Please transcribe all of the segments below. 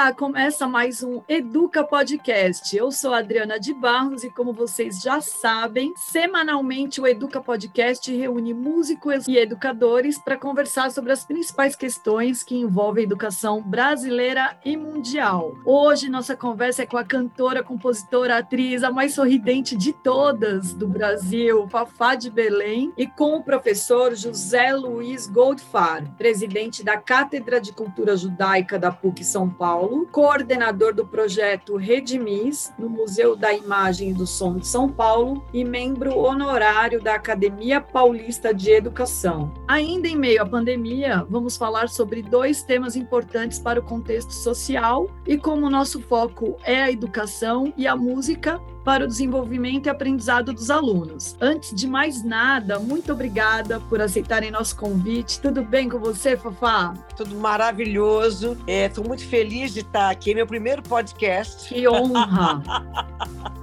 Olá, começa mais um Educa Podcast. Eu sou Adriana de Barros e, como vocês já sabem, semanalmente o Educa Podcast reúne músicos e educadores para conversar sobre as principais questões que envolvem a educação brasileira e mundial. Hoje, nossa conversa é com a cantora, compositora, atriz, a mais sorridente de todas do Brasil, Fafá de Belém, e com o professor José Luiz Goldfar, presidente da Cátedra de Cultura Judaica da PUC São Paulo Coordenador do projeto Redimis, no Museu da Imagem e do Som de São Paulo e membro honorário da Academia Paulista de Educação. Ainda em meio à pandemia, vamos falar sobre dois temas importantes para o contexto social e como nosso foco é a educação e a música, para o desenvolvimento e aprendizado dos alunos. Antes de mais nada, muito obrigada por aceitarem nosso convite. Tudo bem com você, Fafá? Tudo maravilhoso. Estou é, muito feliz de estar aqui. É meu primeiro podcast. Que honra!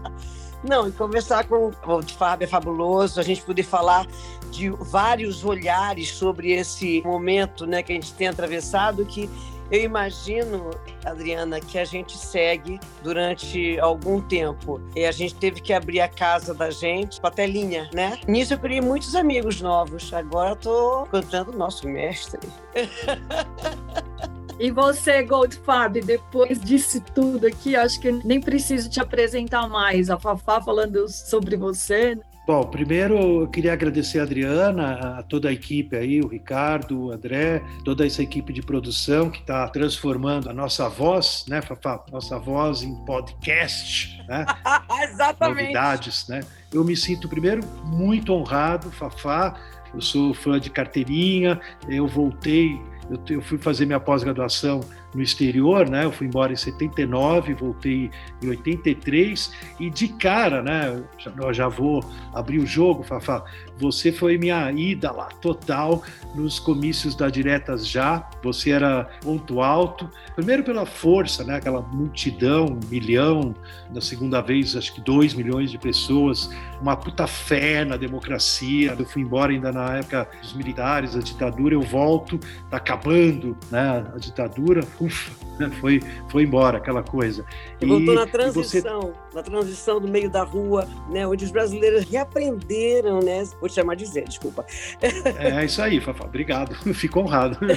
Não, e conversar com o Fábio é fabuloso, a gente poder falar de vários olhares sobre esse momento né, que a gente tem atravessado, que eu imagino, Adriana, que a gente segue durante algum tempo. E a gente teve que abrir a casa da gente com a telinha, né? Nisso eu criei muitos amigos novos. Agora estou cantando o nosso mestre. E você, Goldfab, depois disso tudo aqui, acho que nem preciso te apresentar mais. A Fafá falando sobre você. Bom, primeiro eu queria agradecer a Adriana, a toda a equipe aí, o Ricardo, o André, toda essa equipe de produção que está transformando a nossa voz, né, Fafá? Nossa voz em podcast, né? Exatamente. Novidades, né? Eu me sinto, primeiro, muito honrado, Fafá. Eu sou fã de carteirinha, eu voltei, eu, eu fui fazer minha pós-graduação no exterior, né? Eu fui embora em 79, voltei em 83 e de cara, né? Já, já vou abrir o jogo, Fafá. Você foi minha ida lá total nos comícios da Diretas Já. Você era ponto alto. Primeiro pela força, né? Aquela multidão, um milhão. Na segunda vez, acho que dois milhões de pessoas. Uma puta fé na democracia. Eu fui embora ainda na época dos militares, a ditadura. Eu volto, tá acabando, né? A ditadura ufa, foi, foi embora aquela coisa. E, voltou na transição, você... na transição do meio da rua, né? onde os brasileiros reaprenderam, né? Vou te chamar de Zé, desculpa. É isso aí, Fafá, obrigado, fico honrado.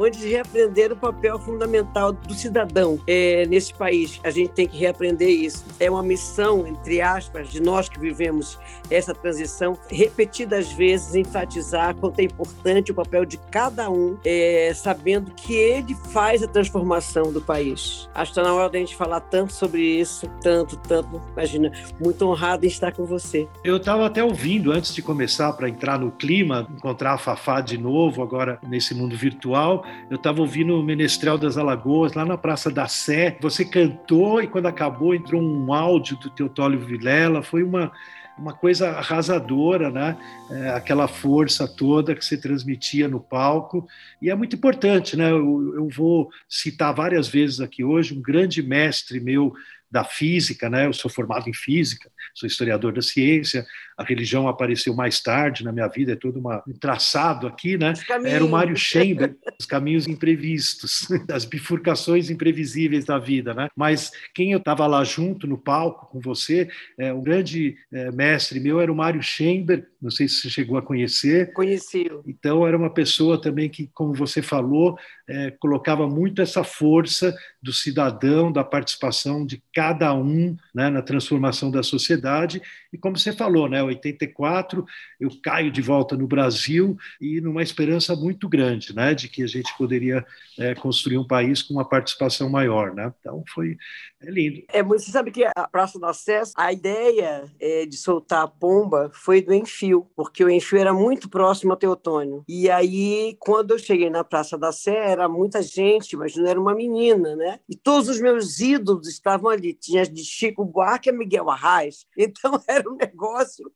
onde reaprender o papel fundamental do cidadão é, nesse país. A gente tem que reaprender isso. É uma missão, entre aspas, de nós que vivemos essa transição, repetidas vezes enfatizar quanto é importante o papel de cada um, é, sabendo que ele faz a transformação do país. Acho que está na hora da gente falar tanto sobre isso, tanto, tanto. Imagina, muito honrado em estar com você. Eu estava até ouvindo antes de começar para entrar no clima, encontrar a Fafá de novo agora nesse mundo virtual. Eu estava ouvindo o Menestrel das Alagoas, lá na Praça da Sé. Você cantou e quando acabou entrou um áudio do Teotólio Vilela. Foi uma, uma coisa arrasadora, né? É, aquela força toda que você transmitia no palco. E é muito importante, né? Eu, eu vou citar várias vezes aqui hoje um grande mestre meu da física, né? Eu sou formado em física, sou historiador da ciência. A religião apareceu mais tarde na minha vida, é todo uma, um traçado aqui, né? Era o Mário Schember, os caminhos imprevistos, as bifurcações imprevisíveis da vida, né? Mas quem eu estava lá junto no palco com você, é, um grande é, mestre meu era o Mário Schember, não sei se você chegou a conhecer. Conheci. Então era uma pessoa também que, como você falou, é, colocava muito essa força do cidadão, da participação de cada um né, na transformação da sociedade. E como você falou, né, 84 eu caio de volta no Brasil e numa esperança muito grande, né, de que a gente poderia é, construir um país com uma participação maior, né? Então foi é lindo. É, você sabe que a Praça do Acesso, a ideia é, de soltar a pomba foi do Enfio, porque o Enfio era muito próximo ao Teotônio. E aí, quando eu cheguei na Praça da Sé, era muita gente, mas não era uma menina, né? E todos os meus ídolos estavam ali. Tinha de Chico Buarque a Miguel Arraes. Então era um negócio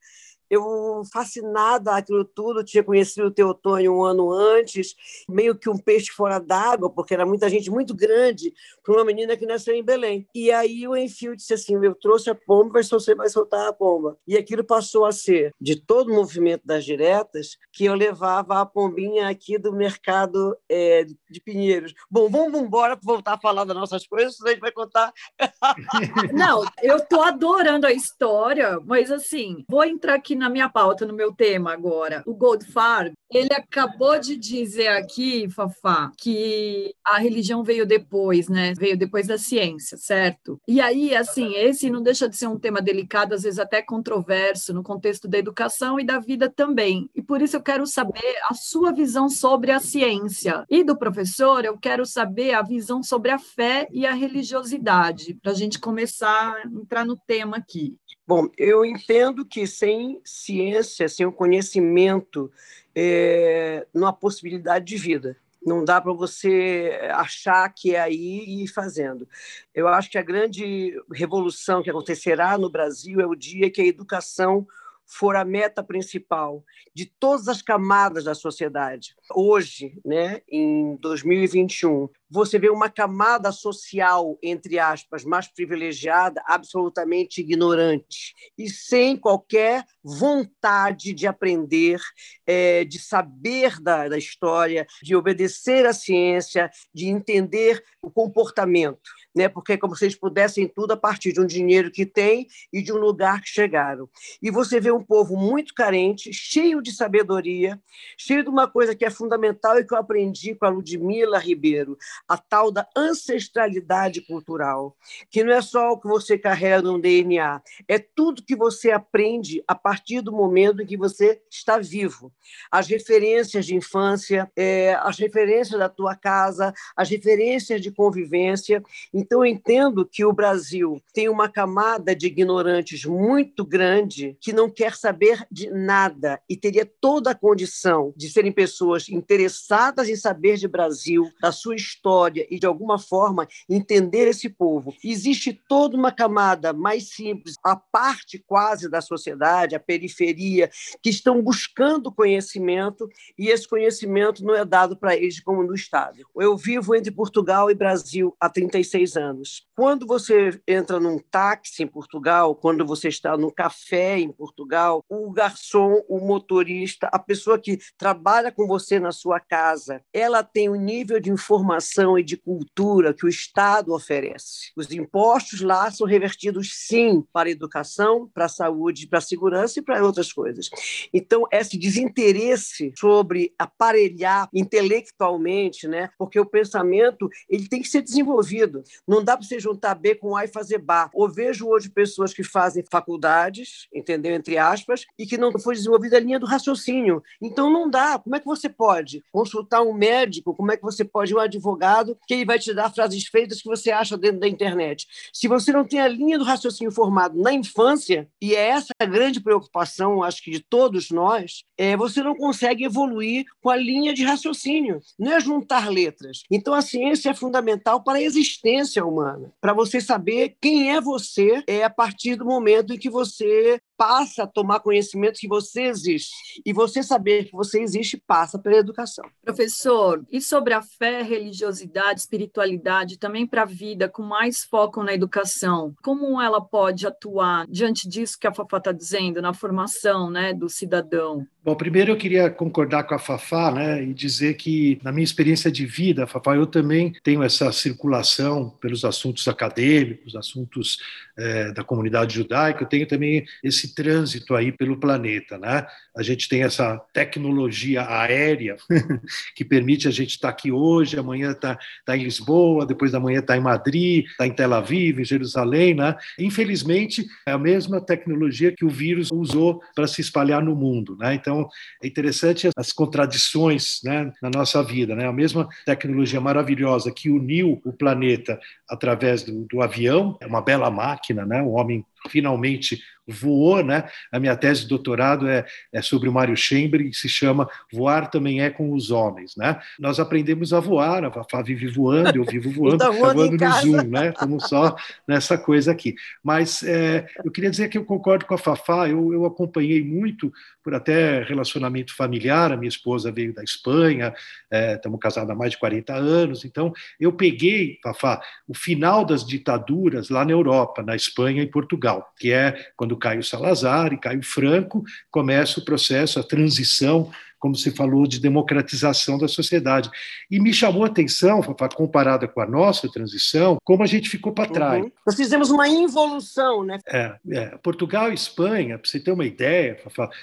eu fascinada aquilo tudo, tinha conhecido o Teotônio um ano antes, meio que um peixe fora d'água, porque era muita gente muito grande para uma menina que nasceu em Belém. E aí o Enfio disse assim: Eu trouxe a pomba, mas você vai soltar a pomba. E aquilo passou a ser, de todo o movimento das diretas, que eu levava a pombinha aqui do mercado é, de Pinheiros. Bom, vamos embora para voltar a falar das nossas coisas, a gente vai contar. Não, eu estou adorando a história, mas assim, vou entrar aqui na minha pauta, no meu tema agora. O Goldfarb, ele acabou de dizer aqui, Fafá, que a religião veio depois, né? Veio depois da ciência, certo? E aí, assim, esse não deixa de ser um tema delicado, às vezes até controverso, no contexto da educação e da vida também. E por isso eu quero saber a sua visão sobre a ciência. E do professor, eu quero saber a visão sobre a fé e a religiosidade, para a gente começar a entrar no tema aqui. Bom, eu entendo que sem ciência, sem o conhecimento, é, não há possibilidade de vida. Não dá para você achar que é aí e ir fazendo. Eu acho que a grande revolução que acontecerá no Brasil é o dia que a educação for a meta principal de todas as camadas da sociedade. Hoje, né, em 2021, você vê uma camada social, entre aspas, mais privilegiada, absolutamente ignorante e sem qualquer vontade de aprender, é, de saber da, da história, de obedecer à ciência, de entender o comportamento né? porque é como se eles pudessem tudo a partir de um dinheiro que tem e de um lugar que chegaram. E você vê um povo muito carente, cheio de sabedoria, cheio de uma coisa que é fundamental e que eu aprendi com a Ludmila Ribeiro, a tal da ancestralidade cultural, que não é só o que você carrega no DNA, é tudo que você aprende a partir do momento em que você está vivo. As referências de infância, é, as referências da tua casa, as referências de convivência. Então, eu entendo que o Brasil tem uma camada de ignorantes muito grande que não quer saber de nada e teria toda a condição de serem pessoas interessadas em saber de Brasil, da sua história e, de alguma forma, entender esse povo. Existe toda uma camada mais simples, a parte quase da sociedade, a periferia, que estão buscando conhecimento e esse conhecimento não é dado para eles como no Estado. Eu vivo entre Portugal e Brasil há 36 anos. Quando você entra num táxi em Portugal, quando você está no café em Portugal, o garçom, o motorista, a pessoa que trabalha com você na sua casa, ela tem um nível de informação e de cultura que o Estado oferece. Os impostos lá são revertidos, sim, para a educação, para a saúde, para a segurança e para outras coisas. Então, esse desinteresse sobre aparelhar intelectualmente, né? porque o pensamento ele tem que ser desenvolvido. Não dá para você juntar B com A e fazer bar. Ou vejo hoje pessoas que fazem faculdades, entendeu? Entre aspas, e que não foi desenvolvida a linha do raciocínio. Então não dá. Como é que você pode consultar um médico? Como é que você pode um advogado que ele vai te dar frases feitas que você acha dentro da internet? Se você não tem a linha do raciocínio formado na infância, e é essa a grande preocupação, acho que de todos nós, é, você não consegue evoluir com a linha de raciocínio. Não é juntar letras. Então a ciência é fundamental para a existência humana, para você saber quem é você é a partir do momento em que você passa a tomar conhecimento que você existe. E você saber que você existe passa pela educação. Professor, e sobre a fé, religiosidade, espiritualidade, também para a vida, com mais foco na educação, como ela pode atuar diante disso que a Fafá está dizendo, na formação né, do cidadão? Bom, primeiro eu queria concordar com a Fafá né, e dizer que, na minha experiência de vida, Fafá, eu também tenho essa circulação pelos assuntos acadêmicos, assuntos é, da comunidade judaica, eu tenho também esse trânsito aí pelo planeta, né? A gente tem essa tecnologia aérea que permite a gente estar aqui hoje, amanhã está tá em Lisboa, depois da manhã está em Madrid, está em Tel Aviv, em Jerusalém, né? Infelizmente, é a mesma tecnologia que o vírus usou para se espalhar no mundo, né? Então, é interessante as contradições, né, na nossa vida, né? A mesma tecnologia maravilhosa que uniu o planeta através do, do avião, é uma bela máquina, né? O homem finalmente voou, né? A minha tese de doutorado é, é sobre o Mário Chamber e se chama Voar também é com os homens, né? Nós aprendemos a voar, a Fafá vive voando, eu vivo voando, tá voando no Zoom, né? Estamos só nessa coisa aqui. Mas é, eu queria dizer que eu concordo com a Fafá, eu, eu acompanhei muito por até relacionamento familiar, a minha esposa veio da Espanha, é, estamos casados há mais de 40 anos, então eu peguei, Fafá, o final das ditaduras lá na Europa, na Espanha e Portugal, que é quando Caio Salazar e Caio Franco começa o processo, a transição como se falou, de democratização da sociedade. E me chamou a atenção, comparada com a nossa transição, como a gente ficou para trás. Uhum. Nós fizemos uma involução, né? É, é. Portugal e Espanha, para você ter uma ideia,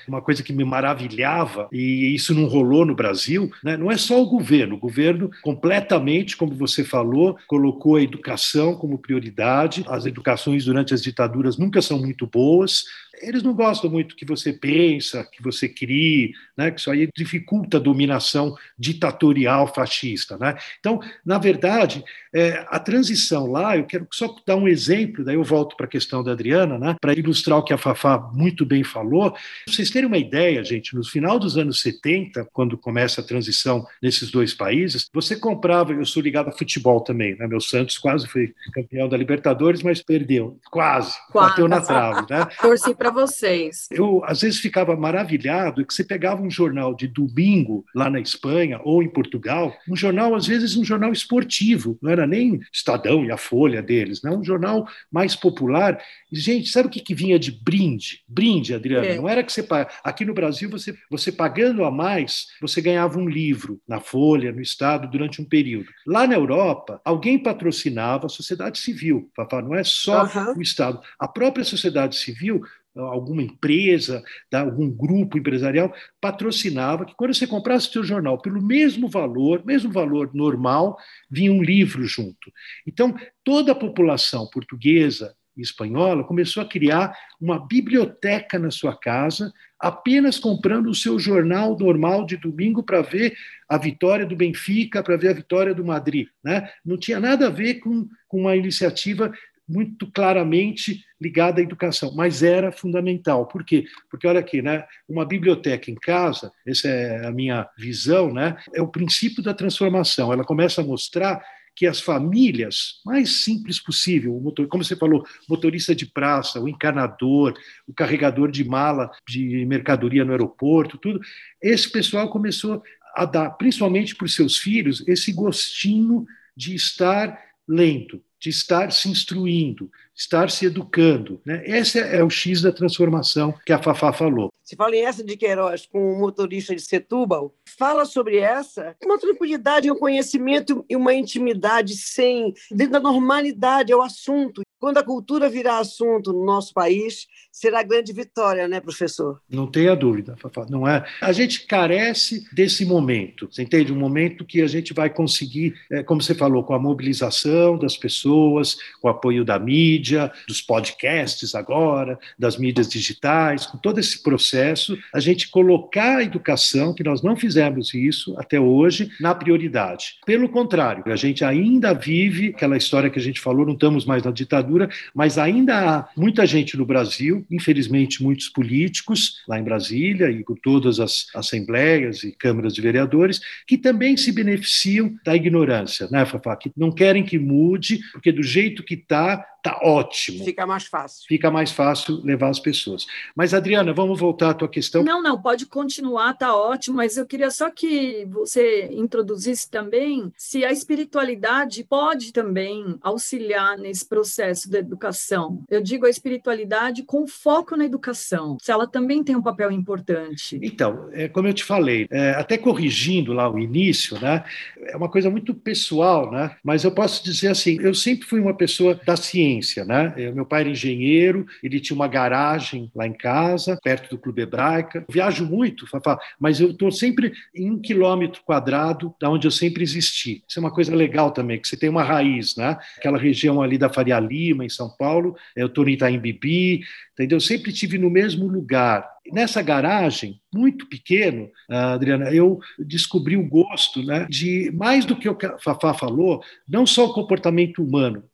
uma coisa que me maravilhava, e isso não rolou no Brasil, né? não é só o governo. O governo, completamente, como você falou, colocou a educação como prioridade. As educações durante as ditaduras nunca são muito boas, eles não gostam muito que você pensa, que você crie, né? que isso aí dificulta a dominação ditatorial fascista. Né? Então, na verdade, é, a transição lá, eu quero só dar um exemplo, daí eu volto para a questão da Adriana, né? para ilustrar o que a Fafá muito bem falou. Pra vocês terem uma ideia, gente, no final dos anos 70, quando começa a transição nesses dois países, você comprava, eu sou ligado a futebol também, né? meu Santos quase foi campeão da Libertadores, mas perdeu, quase, quase. bateu na trave. Né? Torci para vocês. Eu, às vezes, ficava maravilhado que você pegava um jornal de domingo lá na Espanha ou em Portugal, um jornal, às vezes, um jornal esportivo, não era nem Estadão e a Folha deles, né? um jornal mais popular. E, gente, sabe o que, que vinha de brinde? Brinde, Adriana, é. não era que você. Aqui no Brasil, você, você pagando a mais, você ganhava um livro na Folha, no Estado, durante um período. Lá na Europa, alguém patrocinava a sociedade civil, não é só uhum. o Estado. A própria sociedade civil alguma empresa, algum grupo empresarial, patrocinava que quando você comprasse o seu jornal pelo mesmo valor, mesmo valor normal, vinha um livro junto. Então, toda a população portuguesa e espanhola começou a criar uma biblioteca na sua casa, apenas comprando o seu jornal normal de domingo para ver a vitória do Benfica, para ver a vitória do Madrid. Né? Não tinha nada a ver com, com uma iniciativa muito claramente ligada à educação, mas era fundamental. Por quê? Porque olha aqui, né, uma biblioteca em casa, essa é a minha visão, né, é o princípio da transformação. Ela começa a mostrar que as famílias mais simples possível, motor, como você falou, motorista de praça, o encanador, o carregador de mala de mercadoria no aeroporto, tudo, esse pessoal começou a dar, principalmente para os seus filhos, esse gostinho de estar lendo, de estar se instruindo, estar se educando. Né? Esse é o X da transformação que a Fafá falou. Se fala em essa de Queiroz com o motorista de Setúbal, fala sobre essa, uma tranquilidade, um conhecimento e uma intimidade sem, dentro da normalidade, é o assunto. Quando a cultura virar assunto no nosso país, será grande vitória, né, professor? Não tenha dúvida, Fafá. Não é. A gente carece desse momento, você entende? Um momento que a gente vai conseguir, é, como você falou, com a mobilização das pessoas, com o apoio da mídia, dos podcasts agora, das mídias digitais, com todo esse processo, a gente colocar a educação, que nós não fizemos isso até hoje, na prioridade. Pelo contrário, a gente ainda vive aquela história que a gente falou, não estamos mais na ditadura ditadura, mas ainda há muita gente no Brasil, infelizmente muitos políticos lá em Brasília e com todas as assembleias e câmaras de vereadores, que também se beneficiam da ignorância, né, Fafá? Que não querem que mude, porque do jeito que está, Tá ótimo. Fica mais fácil. Fica mais fácil levar as pessoas. Mas, Adriana, vamos voltar à tua questão. Não, não, pode continuar, tá ótimo, mas eu queria só que você introduzisse também se a espiritualidade pode também auxiliar nesse processo da educação. Eu digo a espiritualidade com foco na educação, se ela também tem um papel importante. Então, é, como eu te falei, é, até corrigindo lá o início, né, é uma coisa muito pessoal, né, mas eu posso dizer assim, eu sempre fui uma pessoa da ciência né? Eu, meu pai era engenheiro, ele tinha uma garagem lá em casa, perto do Clube Hebraica. Eu viajo muito, Fafá, mas eu estou sempre em um quilômetro quadrado da onde eu sempre existi. Isso é uma coisa legal também, que você tem uma raiz, né? Aquela região ali da Faria Lima, em São Paulo, eu estou em Itaim Bibi, entendeu? Eu sempre tive no mesmo lugar. Nessa garagem, muito pequeno, Adriana, eu descobri o gosto né, de, mais do que o Fafá falou, não só o comportamento humano,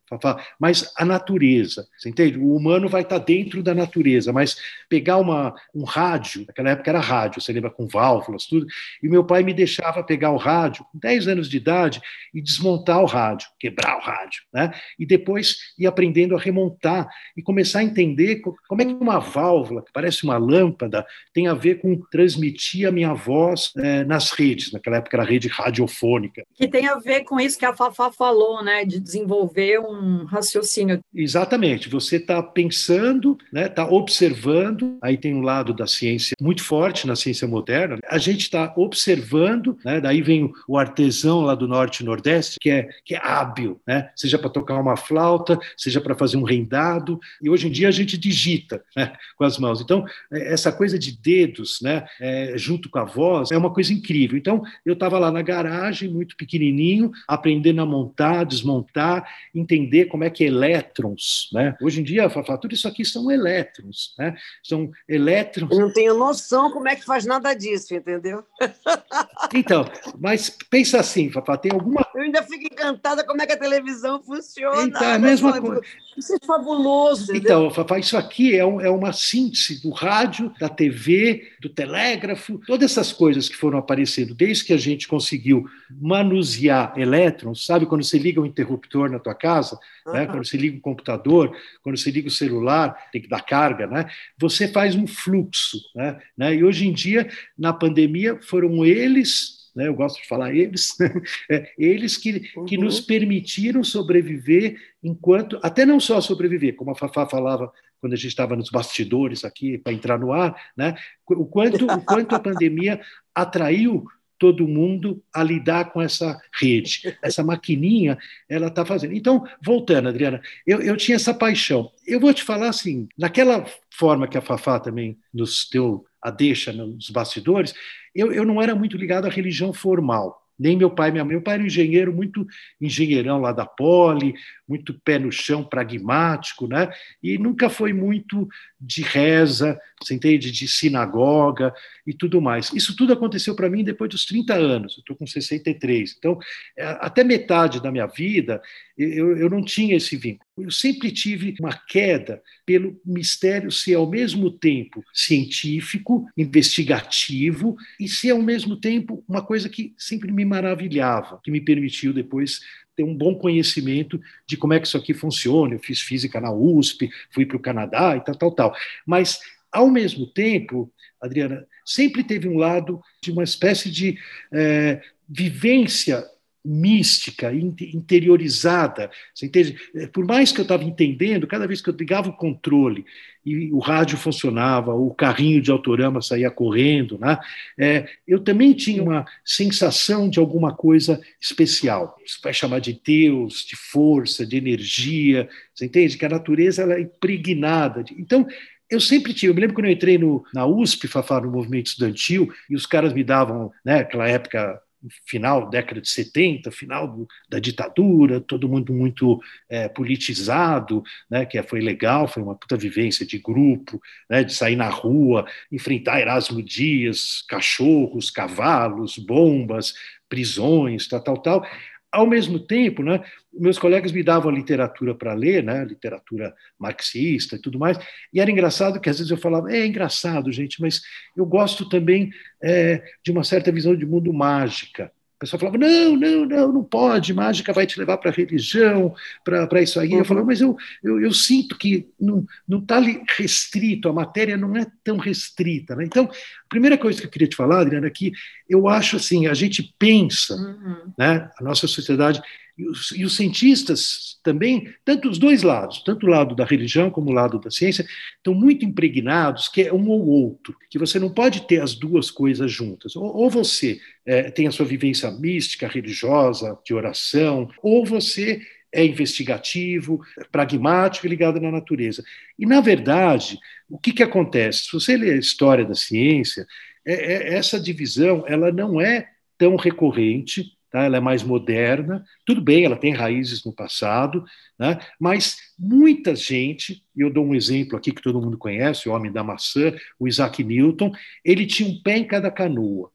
mas a natureza, você entende? O humano vai estar dentro da natureza, mas pegar uma, um rádio, naquela época era rádio, você lembra com válvulas, tudo, e meu pai me deixava pegar o rádio, com 10 anos de idade, e desmontar o rádio, quebrar o rádio, né? E depois ir aprendendo a remontar e começar a entender como é que uma válvula, que parece uma lâmpada, tem a ver com transmitir a minha voz é, nas redes, naquela época era rede radiofônica. Que tem a ver com isso que a Fafá falou, né? De desenvolver um raciocínio. Exatamente. Você está pensando, está né, tá observando. Aí tem um lado da ciência muito forte na ciência moderna. A gente está observando, né, daí vem o artesão lá do norte e nordeste, que é, que é hábil, né, seja para tocar uma flauta, seja para fazer um rendado. E hoje em dia a gente digita né, com as mãos. Então, é, essa coisa de dedos né, é, junto com a voz é uma coisa incrível. Então, eu estava lá na garagem, muito pequenininho, aprendendo a montar, desmontar, entender como é que elétrons, né? Hoje em dia, Fafá, tudo isso aqui são elétrons, né? São elétrons. Eu não tenho noção como é que faz nada disso, entendeu? Então, mas pensa assim, Fafá, tem alguma. Eu ainda fico encantada como é que a televisão funciona. Então, é a mesma coisa. Isso é fabuloso. Entendeu? Então, Fafá, isso aqui é, um, é uma síntese do rádio, da TV, do telégrafo, todas essas coisas que foram aparecendo desde que a gente conseguiu manusear elétrons, sabe quando você liga o um interruptor na tua casa, uhum. né? quando você liga o computador, quando você liga o celular, tem que dar carga, né? Você faz um fluxo, né? né? E hoje em dia, na pandemia, foram eles né, eu gosto de falar eles, é, eles que, uhum. que nos permitiram sobreviver enquanto, até não só sobreviver, como a Fafá falava quando a gente estava nos bastidores aqui para entrar no ar, né, o, quanto, o quanto a pandemia atraiu todo mundo a lidar com essa rede, essa maquininha, ela está fazendo. Então, voltando, Adriana, eu, eu tinha essa paixão. Eu vou te falar assim, naquela forma que a Fafá também nos deu a deixa nos bastidores, eu, eu não era muito ligado à religião formal nem meu pai, minha mãe. Meu pai era um engenheiro, muito engenheirão lá da Poli, muito pé no chão, pragmático, né? E nunca foi muito de reza, você entende? De sinagoga e tudo mais. Isso tudo aconteceu para mim depois dos 30 anos, eu estou com 63. Então, é, até metade da minha vida, eu, eu não tinha esse vínculo. Eu sempre tive uma queda pelo mistério ser ao mesmo tempo científico, investigativo e ser ao mesmo tempo uma coisa que sempre me maravilhava, que me permitiu depois ter um bom conhecimento de como é que isso aqui funciona. Eu fiz física na USP, fui para o Canadá e tal, tal, tal. Mas, ao mesmo tempo, Adriana, sempre teve um lado de uma espécie de é, vivência mística, interiorizada. Você entende? É, por mais que eu estava entendendo, cada vez que eu ligava o controle e o rádio funcionava, o carrinho de autorama saía correndo, né? É, eu também tinha uma sensação de alguma coisa especial. Você vai chamar de Deus, de força, de energia. Você entende? Que a natureza ela é impregnada. De... Então, eu sempre tive, eu me lembro quando eu entrei no, na USP, Fafá, no movimento estudantil, e os caras me davam, né, aquela época final década de 70, final do, da ditadura, todo mundo muito é, politizado, né, que foi legal, foi uma puta vivência de grupo, né, de sair na rua, enfrentar Erasmo Dias, cachorros, cavalos, bombas, prisões, tal, tal, tal. Ao mesmo tempo, né, meus colegas me davam literatura para ler, né, literatura marxista e tudo mais, e era engraçado que às vezes eu falava, é engraçado, gente, mas eu gosto também é, de uma certa visão de mundo mágica. O pessoal falava, não, não, não, não pode, mágica vai te levar para a religião, para isso aí. Eu falava, mas eu, eu, eu sinto que não está restrito, a matéria não é tão restrita. Né? Então, primeira coisa que eu queria te falar, Adriana, é que eu acho assim, a gente pensa, uhum. né, a nossa sociedade, e os, e os, cientistas também, tanto os dois lados, tanto o lado da religião como o lado da ciência, estão muito impregnados que é um ou outro, que você não pode ter as duas coisas juntas. Ou, ou você é, tem a sua vivência mística, religiosa, de oração, ou você é investigativo, pragmático e ligado na natureza. E, na verdade, o que, que acontece? Se você lê a história da ciência, é, é, essa divisão ela não é tão recorrente tá? ela é mais moderna. Tudo bem, ela tem raízes no passado, né? mas muita gente, e eu dou um exemplo aqui que todo mundo conhece, o homem da maçã, o Isaac Newton, ele tinha um pé em cada canoa.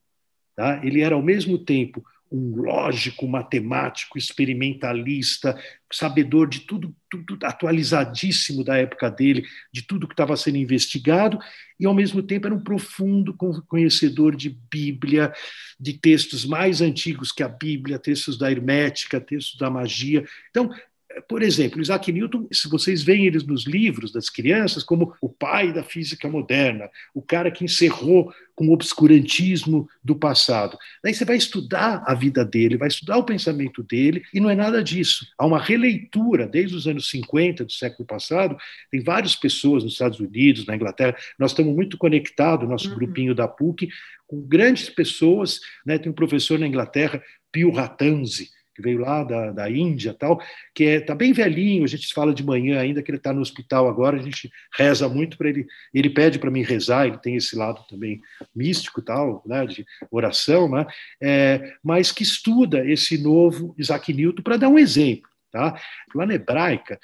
Tá? Ele era, ao mesmo tempo, um lógico, matemático, experimentalista, sabedor de tudo, tudo atualizadíssimo da época dele, de tudo que estava sendo investigado, e ao mesmo tempo era um profundo conhecedor de Bíblia, de textos mais antigos que a Bíblia, textos da Hermética, textos da magia. Então, por exemplo, Isaac Newton, se vocês veem eles nos livros das crianças, como o pai da física moderna, o cara que encerrou com o obscurantismo do passado. Daí você vai estudar a vida dele, vai estudar o pensamento dele, e não é nada disso. Há uma releitura, desde os anos 50 do século passado, tem várias pessoas nos Estados Unidos, na Inglaterra, nós estamos muito conectados, nosso uhum. grupinho da PUC, com grandes pessoas, né? tem um professor na Inglaterra, Pio Ratanzi, que veio lá da, da Índia tal, que é, tá bem velhinho, a gente fala de manhã ainda que ele está no hospital agora, a gente reza muito para ele, ele pede para mim rezar, ele tem esse lado também místico tal, né, de oração, né, é, mas que estuda esse novo Isaac Newton para dar um exemplo. Tá? Lá na hebraica,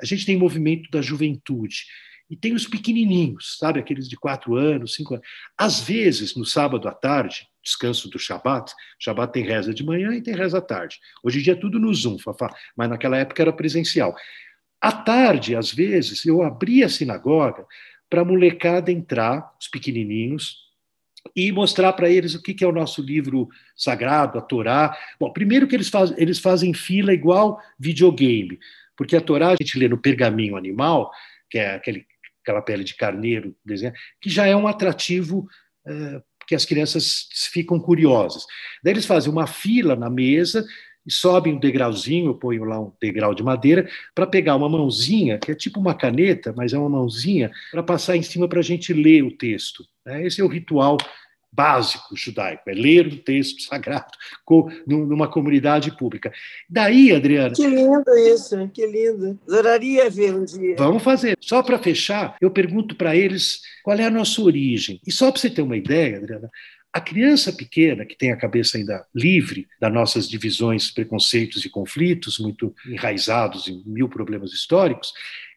a gente tem movimento da juventude, e tem os pequenininhos, sabe, aqueles de quatro anos, cinco anos. Às vezes, no sábado à tarde, descanso do Shabat. Shabat tem reza de manhã e tem reza à tarde. Hoje em dia é tudo no Zoom, Fafá, mas naquela época era presencial. À tarde, às vezes, eu abria a sinagoga para a molecada entrar, os pequenininhos, e mostrar para eles o que, que é o nosso livro sagrado, a Torá. Bom, primeiro que eles, faz, eles fazem fila igual videogame, porque a Torá a gente lê no pergaminho animal, que é aquele, aquela pele de carneiro, que já é um atrativo eh, que as crianças ficam curiosas. Daí eles fazem uma fila na mesa e sobem um degrauzinho, põem lá um degrau de madeira, para pegar uma mãozinha, que é tipo uma caneta, mas é uma mãozinha, para passar em cima para a gente ler o texto. Né? Esse é o ritual básico judaico, é ler o texto sagrado numa comunidade pública. Daí, Adriana. Que lindo isso, que lindo. Adoraria ver um dia. Vamos fazer. Só para fechar, eu pergunto para eles qual é a nossa origem. E só para você ter uma ideia, Adriana, a criança pequena, que tem a cabeça ainda livre das nossas divisões, preconceitos e conflitos, muito enraizados em mil problemas históricos,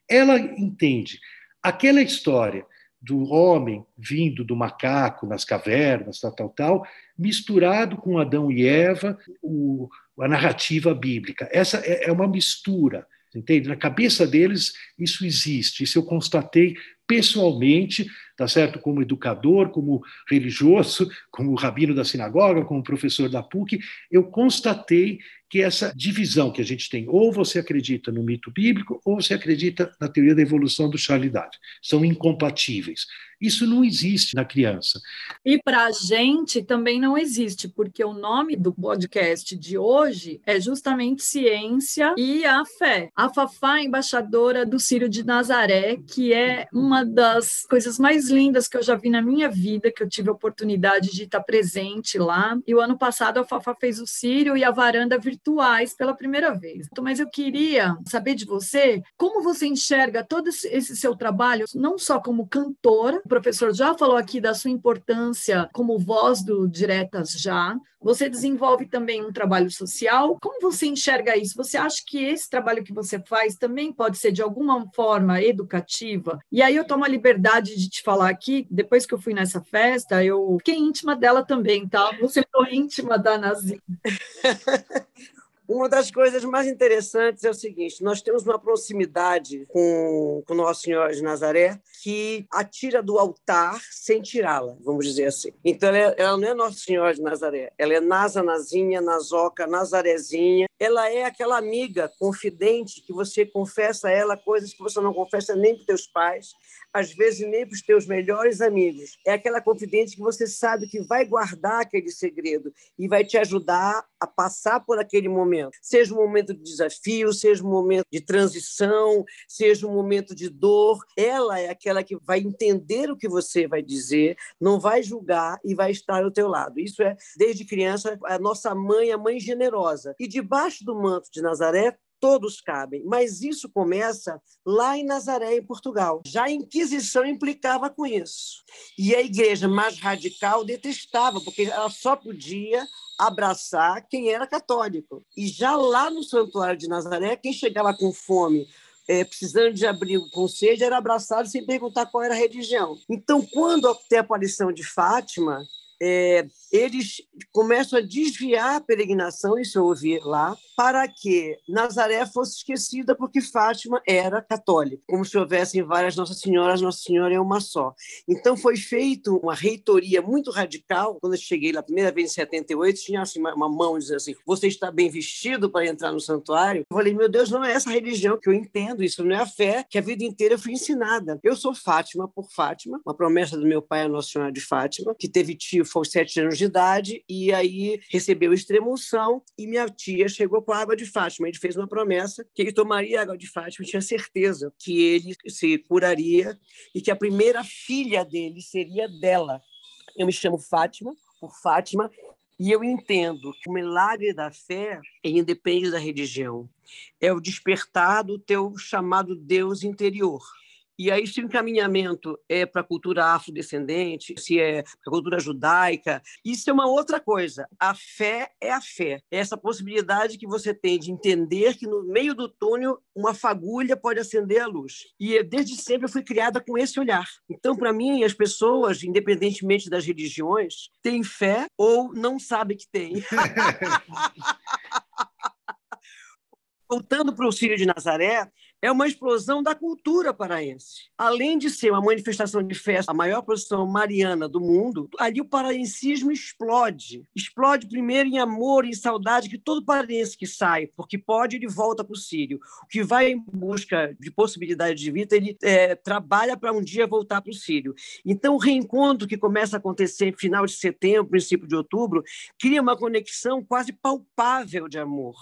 ela entende aquela história do homem vindo do macaco nas cavernas, tal, tal, tal, misturado com Adão e Eva, o, a narrativa bíblica. Essa é, é uma mistura, entende? Na cabeça deles isso existe, isso eu constatei pessoalmente, tá certo? Como educador, como religioso, como rabino da sinagoga, como professor da PUC, eu constatei que essa divisão que a gente tem, ou você acredita no mito bíblico, ou você acredita na teoria da evolução do Charlie Darwin. São incompatíveis. Isso não existe na criança. E para a gente também não existe, porque o nome do podcast de hoje é justamente Ciência e a Fé. A Fafá embaixadora do Círio de Nazaré, que é uma das coisas mais lindas que eu já vi na minha vida, que eu tive a oportunidade de estar presente lá. E o ano passado a Fafá fez o Círio e a varanda virtuais pela primeira vez. Então, mas eu queria saber de você como você enxerga todo esse seu trabalho, não só como cantora, o professor já falou aqui da sua importância como voz do Diretas Já, você desenvolve também um trabalho social. Como você enxerga isso? Você acha que esse trabalho que você faz também pode ser de alguma forma educativa? E aí eu tomo a liberdade de te falar aqui, depois que eu fui nessa festa, eu fiquei íntima dela também, tá? Você ficou íntima da Nazim. Uma das coisas mais interessantes é o seguinte: nós temos uma proximidade com, com Nossa Senhora de Nazaré que atira do altar sem tirá-la, vamos dizer assim. Então, ela, ela, não é Nossa Senhora de Nazaré, ela é Nazanazinha, Nazoca, Nazarezinha. Ela é aquela amiga confidente que você confessa a ela coisas que você não confessa nem para teus pais, às vezes nem para os teus melhores amigos. É aquela confidente que você sabe que vai guardar aquele segredo e vai te ajudar a passar por aquele momento. Seja um momento de desafio, seja um momento de transição, seja um momento de dor. Ela é aquela que vai entender o que você vai dizer, não vai julgar e vai estar ao teu lado. Isso é, desde criança, a nossa mãe, a mãe generosa. E debaixo do manto de Nazaré todos cabem, mas isso começa lá em Nazaré, em Portugal. Já a Inquisição implicava com isso. E a igreja mais radical detestava, porque ela só podia abraçar quem era católico. E já lá no Santuário de Nazaré, quem chegava com fome é, precisando de abrigo com sede, era abraçado sem perguntar qual era a religião. Então, quando tem a aparição de Fátima, é, eles começam a desviar a peregrinação, isso eu ouvi lá, para que Nazaré fosse esquecida porque Fátima era católica, como se houvessem várias Nossa Senhoras, Nossa Senhora é uma só. Então foi feito uma reitoria muito radical. Quando eu cheguei lá primeira vez em 78, tinha assim, uma, uma mão dizendo assim: "Você está bem vestido para entrar no santuário?". Eu falei: "Meu Deus, não é essa religião que eu entendo, isso não é a fé que a vida inteira eu fui ensinada. Eu sou Fátima por Fátima, uma promessa do meu pai a Nossa Senhora de Fátima, que teve tio foi sete anos de idade e aí recebeu extremoção e minha tia chegou com a água de Fátima. Ele fez uma promessa que ele tomaria água de Fátima, tinha certeza que ele se curaria e que a primeira filha dele seria dela. Eu me chamo Fátima, por Fátima, e eu entendo que o milagre da fé independe da religião. É o despertar do teu chamado Deus interior. E aí, se o encaminhamento é para a cultura afrodescendente, se é para a cultura judaica, isso é uma outra coisa. A fé é a fé. É essa possibilidade que você tem de entender que no meio do túnel uma fagulha pode acender a luz. E desde sempre eu fui criada com esse olhar. Então, para mim, as pessoas, independentemente das religiões, têm fé ou não sabem que têm. Voltando para o Círio de Nazaré, é uma explosão da cultura paraense. Além de ser uma manifestação de festa, a maior procissão mariana do mundo, ali o paraensismo explode. Explode primeiro em amor, em saudade, que todo paraense que sai, porque pode, ele volta para o Sírio. O que vai em busca de possibilidade de vida, ele é, trabalha para um dia voltar para o Sírio. Então, o reencontro que começa a acontecer em final de setembro, princípio de outubro, cria uma conexão quase palpável de amor.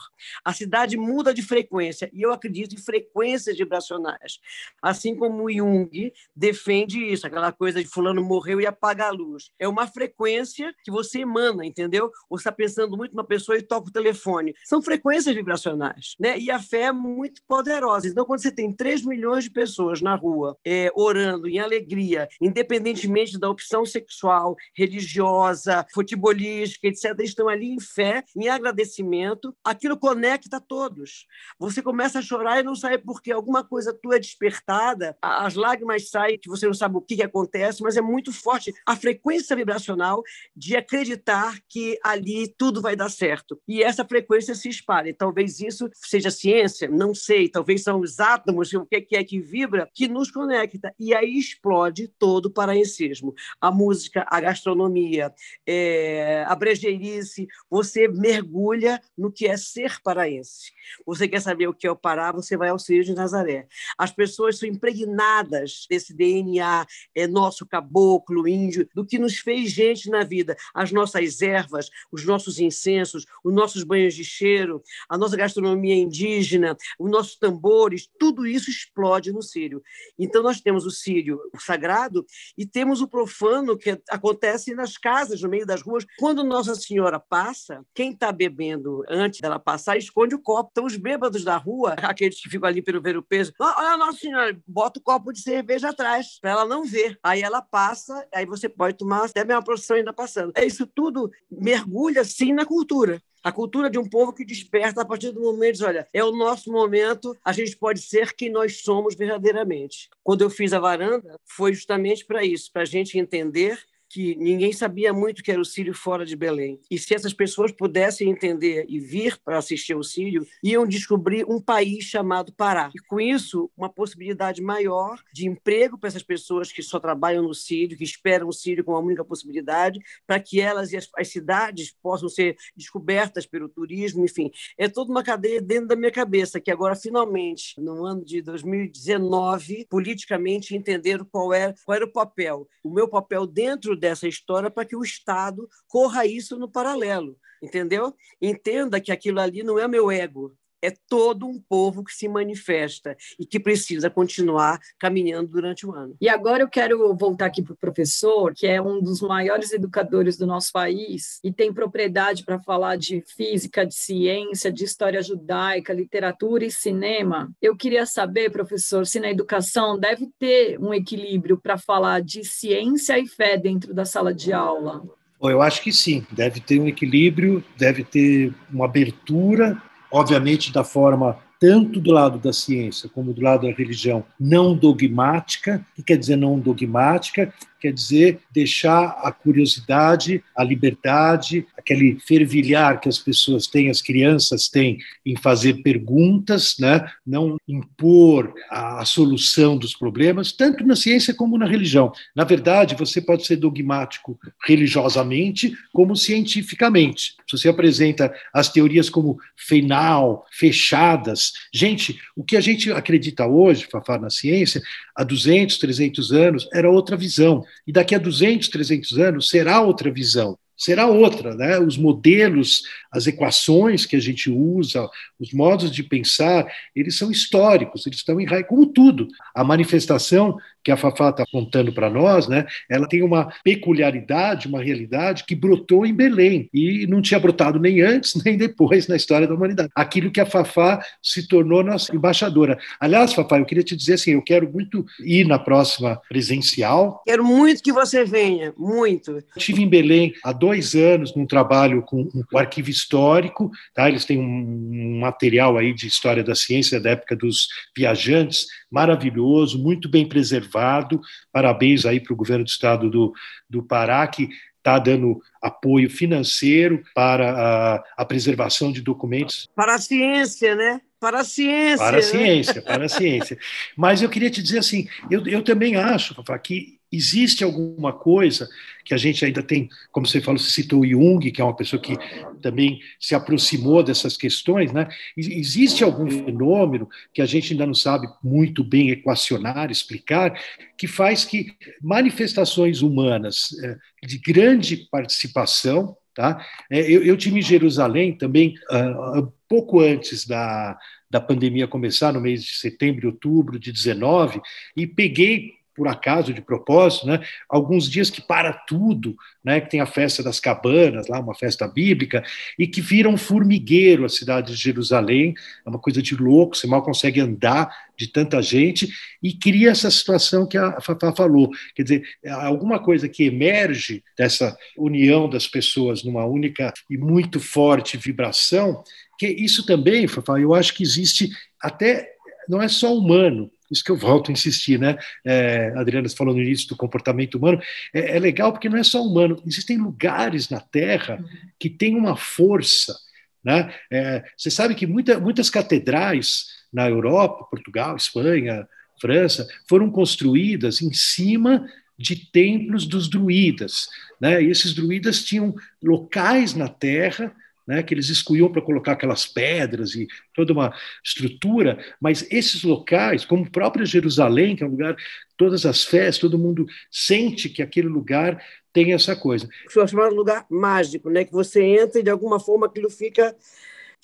A cidade muda de frequência, e eu acredito em frequência frequências vibracionais. Assim como Jung defende isso, aquela coisa de fulano morreu e apaga a luz. É uma frequência que você emana, entendeu? Você está pensando muito numa pessoa e toca o telefone. São frequências vibracionais, né? E a fé é muito poderosa. Então, quando você tem 3 milhões de pessoas na rua é, orando em alegria, independentemente da opção sexual, religiosa, futebolística, etc., estão ali em fé, em agradecimento, aquilo conecta todos. Você começa a chorar e não sabe por porque alguma coisa tua é despertada, as lágrimas saem, que você não sabe o que, que acontece, mas é muito forte a frequência vibracional de acreditar que ali tudo vai dar certo. E essa frequência se espalha. E talvez isso seja ciência, não sei, talvez são os átomos, o que é que vibra, que nos conecta. E aí explode todo o paraensismo. A música, a gastronomia, é, a brejeirice, você mergulha no que é ser paraense. Você quer saber o que é o Pará, você vai ao Círio de Nazaré. As pessoas são impregnadas desse DNA é nosso caboclo, índio, do que nos fez gente na vida. As nossas ervas, os nossos incensos, os nossos banhos de cheiro, a nossa gastronomia indígena, os nossos tambores, tudo isso explode no Sírio. Então, nós temos o Sírio sagrado e temos o profano que acontece nas casas, no meio das ruas. Quando Nossa Senhora passa, quem está bebendo antes dela passar esconde o copo. Então, os bêbados da rua, aqueles que ficam ali pelo ver o peso. Olha, Nossa Senhora, bota o copo de cerveja atrás, para ela não ver. Aí ela passa, aí você pode tomar até a procissão ainda passando. É isso tudo mergulha, sim, na cultura. A cultura de um povo que desperta a partir do momento, diz, olha, é o nosso momento, a gente pode ser quem nós somos verdadeiramente. Quando eu fiz a varanda, foi justamente para isso, para a gente entender que ninguém sabia muito que era o Sírio fora de Belém. E se essas pessoas pudessem entender e vir para assistir ao Sírio, iam descobrir um país chamado Pará. E com isso, uma possibilidade maior de emprego para essas pessoas que só trabalham no Sírio, que esperam o Sírio como a única possibilidade, para que elas e as, as cidades possam ser descobertas pelo turismo, enfim. É toda uma cadeia dentro da minha cabeça, que agora, finalmente, no ano de 2019, politicamente entenderam qual era, qual era o papel. O meu papel dentro dessa história para que o Estado corra isso no paralelo, entendeu? Entenda que aquilo ali não é meu ego, é todo um povo que se manifesta e que precisa continuar caminhando durante o ano. E agora eu quero voltar aqui para o professor, que é um dos maiores educadores do nosso país e tem propriedade para falar de física, de ciência, de história judaica, literatura e cinema. Eu queria saber, professor, se na educação deve ter um equilíbrio para falar de ciência e fé dentro da sala de aula. Eu acho que sim, deve ter um equilíbrio, deve ter uma abertura, obviamente da forma tanto do lado da ciência como do lado da religião não dogmática. Que quer dizer não dogmática? Quer dizer deixar a curiosidade, a liberdade, aquele fervilhar que as pessoas têm, as crianças têm em fazer perguntas, né? não impor a, a solução dos problemas, tanto na ciência como na religião. Na verdade, você pode ser dogmático religiosamente como cientificamente. Se você apresenta as teorias como final, fechadas, gente, o que a gente acredita hoje, Fafá, na ciência, há 200, 300 anos, era outra visão. E daqui a 200, 300 anos será outra visão será outra, né? Os modelos, as equações que a gente usa, os modos de pensar, eles são históricos, eles estão em raio, como tudo. A manifestação que a Fafá está contando para nós, né, ela tem uma peculiaridade, uma realidade que brotou em Belém e não tinha brotado nem antes nem depois na história da humanidade. Aquilo que a Fafá se tornou nossa embaixadora. Aliás, Fafá, eu queria te dizer assim, eu quero muito ir na próxima presencial. Quero muito que você venha, muito. Estive em Belém há dois anos num trabalho com o arquivo histórico, tá? Eles têm um material aí de história da ciência da época dos viajantes maravilhoso, muito bem preservado. Parabéns aí para o governo do estado do, do Pará, que está dando apoio financeiro para a, a, preservação de documentos. Para a ciência, né? Para a ciência. Para a né? ciência, para a ciência. Mas eu queria te dizer assim, eu, eu também acho, Fafá, que existe alguma coisa que a gente ainda tem, como você falou, você citou Jung, que é uma pessoa que também se aproximou dessas questões, né? Existe algum fenômeno que a gente ainda não sabe muito bem equacionar, explicar, que faz que manifestações humanas é, de grande participação, tá? É, eu, eu tive em Jerusalém também, uh, pouco antes da, da pandemia começar, no mês de setembro outubro de 19, e peguei por acaso, de propósito, né, alguns dias que para tudo, né, que tem a festa das cabanas, lá uma festa bíblica, e que vira um formigueiro a cidade de Jerusalém, é uma coisa de louco, você mal consegue andar de tanta gente, e cria essa situação que a Fafá falou, quer dizer, alguma coisa que emerge dessa união das pessoas numa única e muito forte vibração, que isso também, Fafá, eu acho que existe até, não é só humano, isso que eu volto a insistir, né? É, Adriana falou no início do comportamento humano, é, é, legal porque não é só humano, existem lugares na Terra uhum. que têm uma força, né? É, você sabe que muita, muitas catedrais na Europa, Portugal, Espanha, França, foram construídas em cima de templos dos druidas, né? E esses druidas tinham locais na Terra né, que eles escolhiam para colocar aquelas pedras e toda uma estrutura, mas esses locais, como o próprio Jerusalém, que é um lugar, todas as fés, todo mundo sente que aquele lugar tem essa coisa. O chamado lugar mágico, né, que você entra e de alguma forma aquilo fica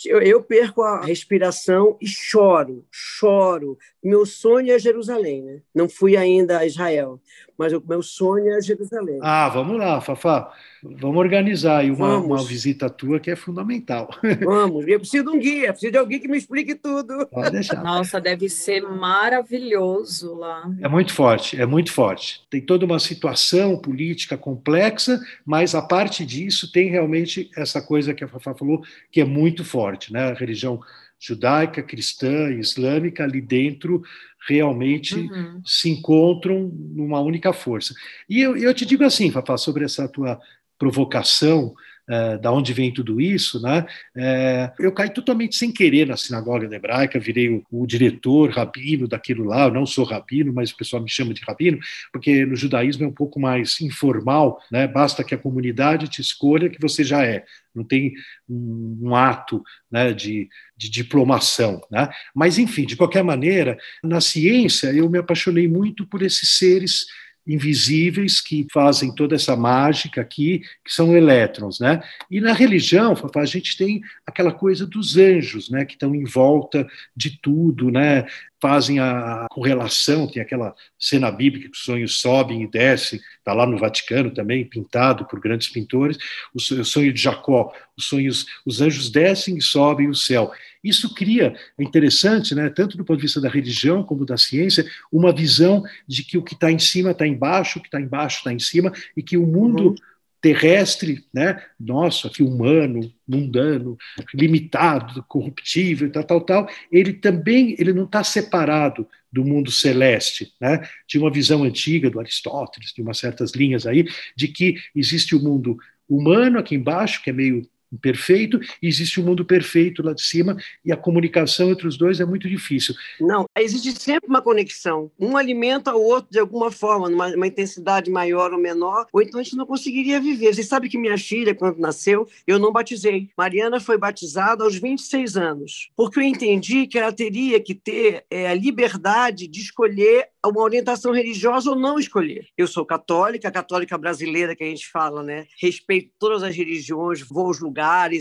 eu, eu, perco a respiração e choro, choro. Meu sonho é Jerusalém, né? Não fui ainda a Israel, mas o meu sonho é Jerusalém. Ah, vamos lá, Fafá. Vamos organizar aí uma, uma visita tua que é fundamental. Vamos, eu preciso de um guia, preciso de alguém que me explique tudo. Pode deixar. Nossa, deve ser maravilhoso lá. É muito forte, é muito forte. Tem toda uma situação política complexa, mas a parte disso tem realmente essa coisa que a Fafá falou, que é muito forte, né? A religião judaica, cristã e islâmica ali dentro realmente uhum. se encontram numa única força. E eu, eu te digo assim, Fafá, sobre essa tua provocação é, da onde vem tudo isso, né? É, eu caí totalmente sem querer na sinagoga hebraica, virei o, o, diretor, rabino daquilo lá. Eu não sou rabino, mas o pessoal me chama de rabino, porque no judaísmo é um pouco mais informal, né? Basta que a comunidade te escolha que você já é. Não tem um, um ato né, de, de diplomação. Né? Mas, enfim, de qualquer maneira, na ciência eu me apaixonei muito por esses seres invisíveis que fazem toda essa mágica aqui, que são elétrons, né? E na religião, a gente tem aquela coisa dos anjos, né, que estão em volta de tudo, né? Fazem a correlação, tem aquela cena bíblica que os sonhos sobem e descem, está lá no Vaticano também, pintado por grandes pintores, o sonho de Jacó, os sonhos, os anjos descem e sobem o céu. Isso cria, é interessante, né, tanto do ponto de vista da religião como da ciência, uma visão de que o que está em cima está embaixo, o que está embaixo está em cima, e que o mundo uhum. Terrestre, né, nosso, aqui humano, mundano, limitado, corruptível, tal, tal, tal, ele também ele não está separado do mundo celeste, né? De uma visão antiga do Aristóteles, de umas certas linhas aí, de que existe o mundo humano aqui embaixo, que é meio imperfeito, existe o um mundo perfeito lá de cima, e a comunicação entre os dois é muito difícil. Não, existe sempre uma conexão. Um alimenta o outro de alguma forma, numa, numa intensidade maior ou menor, ou então a gente não conseguiria viver. Você sabe que minha filha, quando nasceu, eu não batizei. Mariana foi batizada aos 26 anos, porque eu entendi que ela teria que ter é, a liberdade de escolher uma orientação religiosa ou não escolher. Eu sou católica, católica brasileira que a gente fala, né? Respeito todas as religiões, vou aos lugares,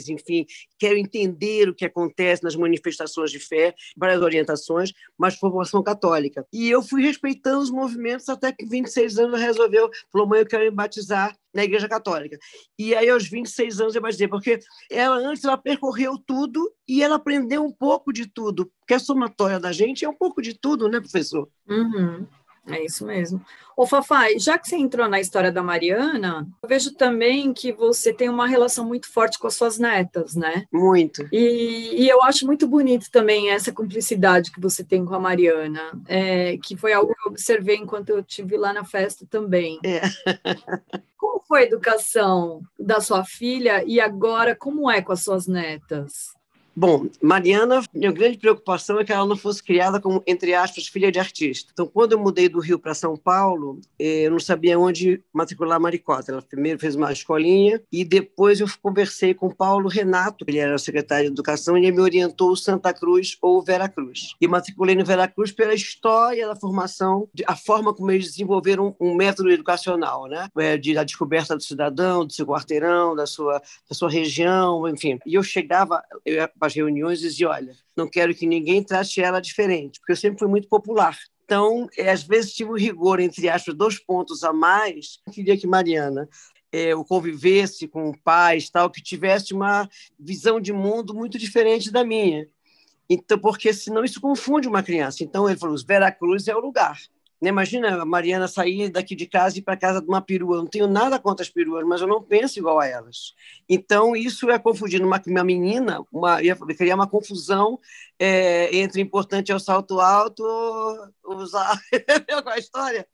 enfim, quero entender o que acontece nas manifestações de fé, várias orientações, mas formação católica. E eu fui respeitando os movimentos até que 26 anos resolveu, falou, mãe, eu quero me batizar na Igreja Católica. E aí, aos 26 anos, eu batizei, porque ela antes ela percorreu tudo e ela aprendeu um pouco de tudo, porque a somatória da gente é um pouco de tudo, né, professor? Uhum. É isso mesmo. Ô, Fafai, já que você entrou na história da Mariana, eu vejo também que você tem uma relação muito forte com as suas netas, né? Muito. E, e eu acho muito bonito também essa cumplicidade que você tem com a Mariana, é, que foi algo que eu observei enquanto eu estive lá na festa também. É. Como foi a educação da sua filha e agora como é com as suas netas? Bom, Mariana, minha grande preocupação é que ela não fosse criada como, entre aspas, filha de artista. Então, quando eu mudei do Rio para São Paulo, eh, eu não sabia onde matricular a Maricota. Ela primeiro fez uma escolinha e depois eu conversei com Paulo Renato, ele era secretário de Educação, e ele me orientou Santa Cruz ou Vera Cruz. E matriculei no Vera Cruz pela história da formação, a forma como eles desenvolveram um método educacional, né? É, de, da descoberta do cidadão, do seu quarteirão, da sua, da sua região, enfim. E eu chegava, eu as reuniões e dizia: olha, não quero que ninguém trate ela diferente, porque eu sempre fui muito popular. Então, é, às vezes tive um rigor, entre aspas, dois pontos a mais. Eu queria que Mariana é, o convivesse com pais, tal, que tivesse uma visão de mundo muito diferente da minha. Então, porque senão isso confunde uma criança. Então ele falou: Veracruz é o lugar. Né? Imagina a Mariana sair daqui de casa e ir para casa de uma perua. Eu não tenho nada contra as peruas, mas eu não penso igual a elas. Então, isso é confundir uma, uma menina, uma, ia criar uma confusão é, entre importante é o salto alto, usar. a história?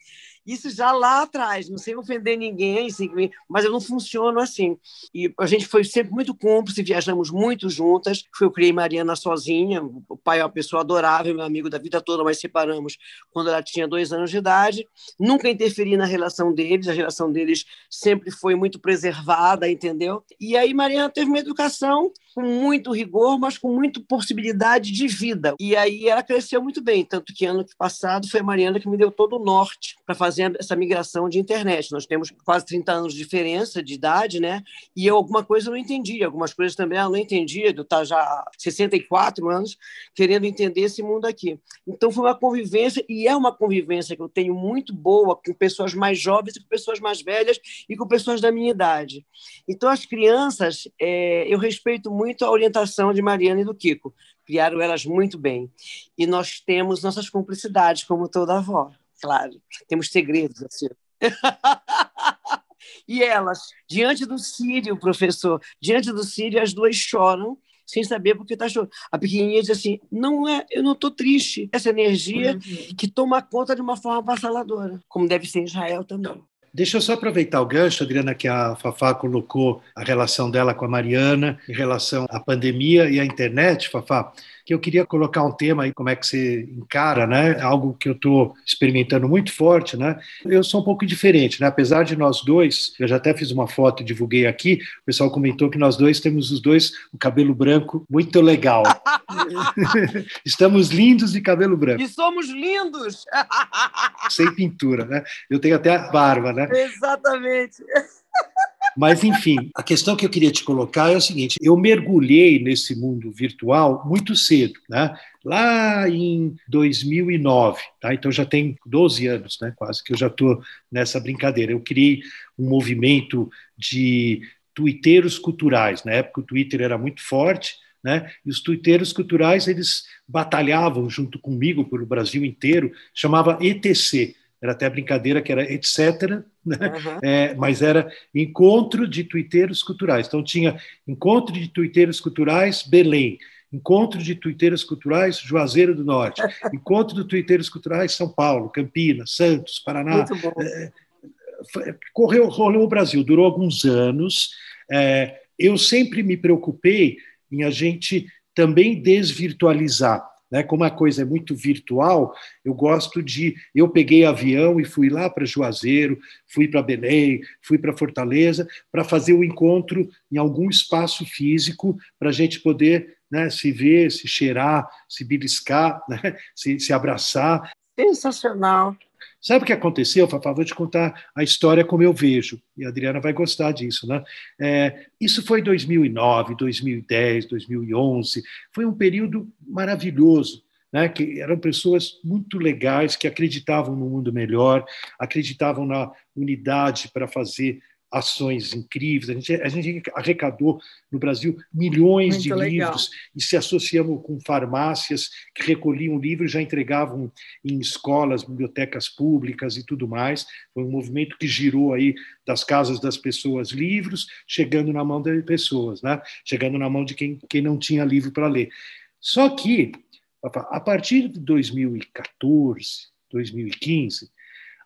Isso já lá atrás, não sei ofender ninguém, assim, mas eu não funciono assim. E a gente foi sempre muito cúmplice, viajamos muito juntas. Eu criei Mariana sozinha, o pai é uma pessoa adorável, meu amigo da vida toda, mas separamos quando ela tinha dois anos de idade. Nunca interferi na relação deles, a relação deles sempre foi muito preservada, entendeu? E aí Mariana teve uma educação com muito rigor, mas com muita possibilidade de vida. E aí ela cresceu muito bem, tanto que ano passado foi a Mariana que me deu todo o norte para fazer essa migração de internet. Nós temos quase 30 anos de diferença de idade, né? E eu alguma coisa eu não entendia, algumas coisas também ela não entendia, eu estar já há 64 anos querendo entender esse mundo aqui. Então foi uma convivência e é uma convivência que eu tenho muito boa com pessoas mais jovens, com pessoas mais velhas e com pessoas da minha idade. Então as crianças, é, eu respeito muito muito a orientação de Mariana e do Kiko. Criaram elas muito bem. E nós temos nossas cumplicidades, como toda avó, claro. Temos segredos, assim. e elas, diante do Sírio, professor, diante do Sírio, as duas choram sem saber porque está chorando. A pequenininha diz assim: não é, eu não estou triste. Essa energia uhum. que toma conta de uma forma avassaladora, como deve ser em Israel também. Deixa eu só aproveitar o gancho, Adriana, que a Fafá colocou a relação dela com a Mariana em relação à pandemia e à internet, Fafá que eu queria colocar um tema aí, como é que você encara, né? Algo que eu estou experimentando muito forte, né? Eu sou um pouco diferente, né? Apesar de nós dois, eu já até fiz uma foto e divulguei aqui, o pessoal comentou que nós dois temos os dois o cabelo branco muito legal. Estamos lindos de cabelo branco. E somos lindos! Sem pintura, né? Eu tenho até a barba, né? Exatamente. Mas, enfim, a questão que eu queria te colocar é o seguinte: eu mergulhei nesse mundo virtual muito cedo, né? lá em 2009, tá? então já tem 12 anos, né? quase que eu já estou nessa brincadeira. Eu criei um movimento de tuiteiros culturais. Na época o Twitter era muito forte, né? E os tuiteiros culturais eles batalhavam junto comigo pelo Brasil inteiro, chamava ETC, era até brincadeira que era etc., né? Uhum. É, mas era encontro de tuiteiros culturais. Então tinha encontro de tuiteiros culturais Belém, encontro de tuiteiros culturais Juazeiro do Norte, encontro de tuiteiros culturais São Paulo, Campinas, Santos, Paraná. É, correu, rolou o Brasil, durou alguns anos. É, eu sempre me preocupei em a gente também desvirtualizar né? Como a coisa é muito virtual, eu gosto de. Eu peguei avião e fui lá para Juazeiro, fui para Belém, fui para Fortaleza, para fazer o encontro em algum espaço físico, para a gente poder né, se ver, se cheirar, se beliscar, né, se, se abraçar. Sensacional. Sabe o que aconteceu, Fafá? Vou te contar a história como eu vejo, e a Adriana vai gostar disso. Né? É, isso foi 2009, 2010, 2011, foi um período maravilhoso. Né, que eram pessoas muito legais que acreditavam no mundo melhor, acreditavam na unidade para fazer ações incríveis. A gente, a gente arrecadou no Brasil milhões Muito de legal. livros e se associamos com farmácias que recolhiam livros e já entregavam em escolas, bibliotecas públicas e tudo mais. Foi um movimento que girou aí das casas das pessoas livros, chegando na mão das pessoas, né? chegando na mão de quem, quem não tinha livro para ler. Só que, a partir de 2014, 2015,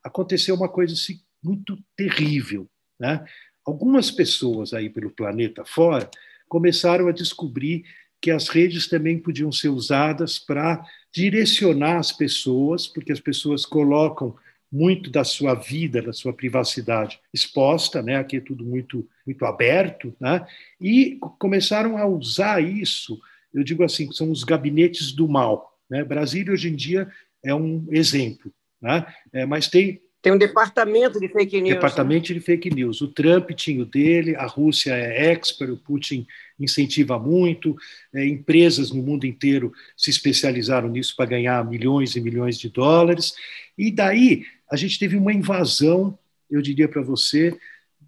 aconteceu uma coisa assim, muito terrível né? Algumas pessoas aí pelo planeta fora começaram a descobrir que as redes também podiam ser usadas para direcionar as pessoas, porque as pessoas colocam muito da sua vida, da sua privacidade exposta, né? Aqui é tudo muito muito aberto, né? E começaram a usar isso. Eu digo assim, são os gabinetes do mal. Né? Brasília hoje em dia é um exemplo, né? É, mas tem tem um departamento de fake news. Departamento né? de fake news. O Trump tinha o dele, a Rússia é expert, o Putin incentiva muito, é, empresas no mundo inteiro se especializaram nisso para ganhar milhões e milhões de dólares. E daí a gente teve uma invasão, eu diria para você,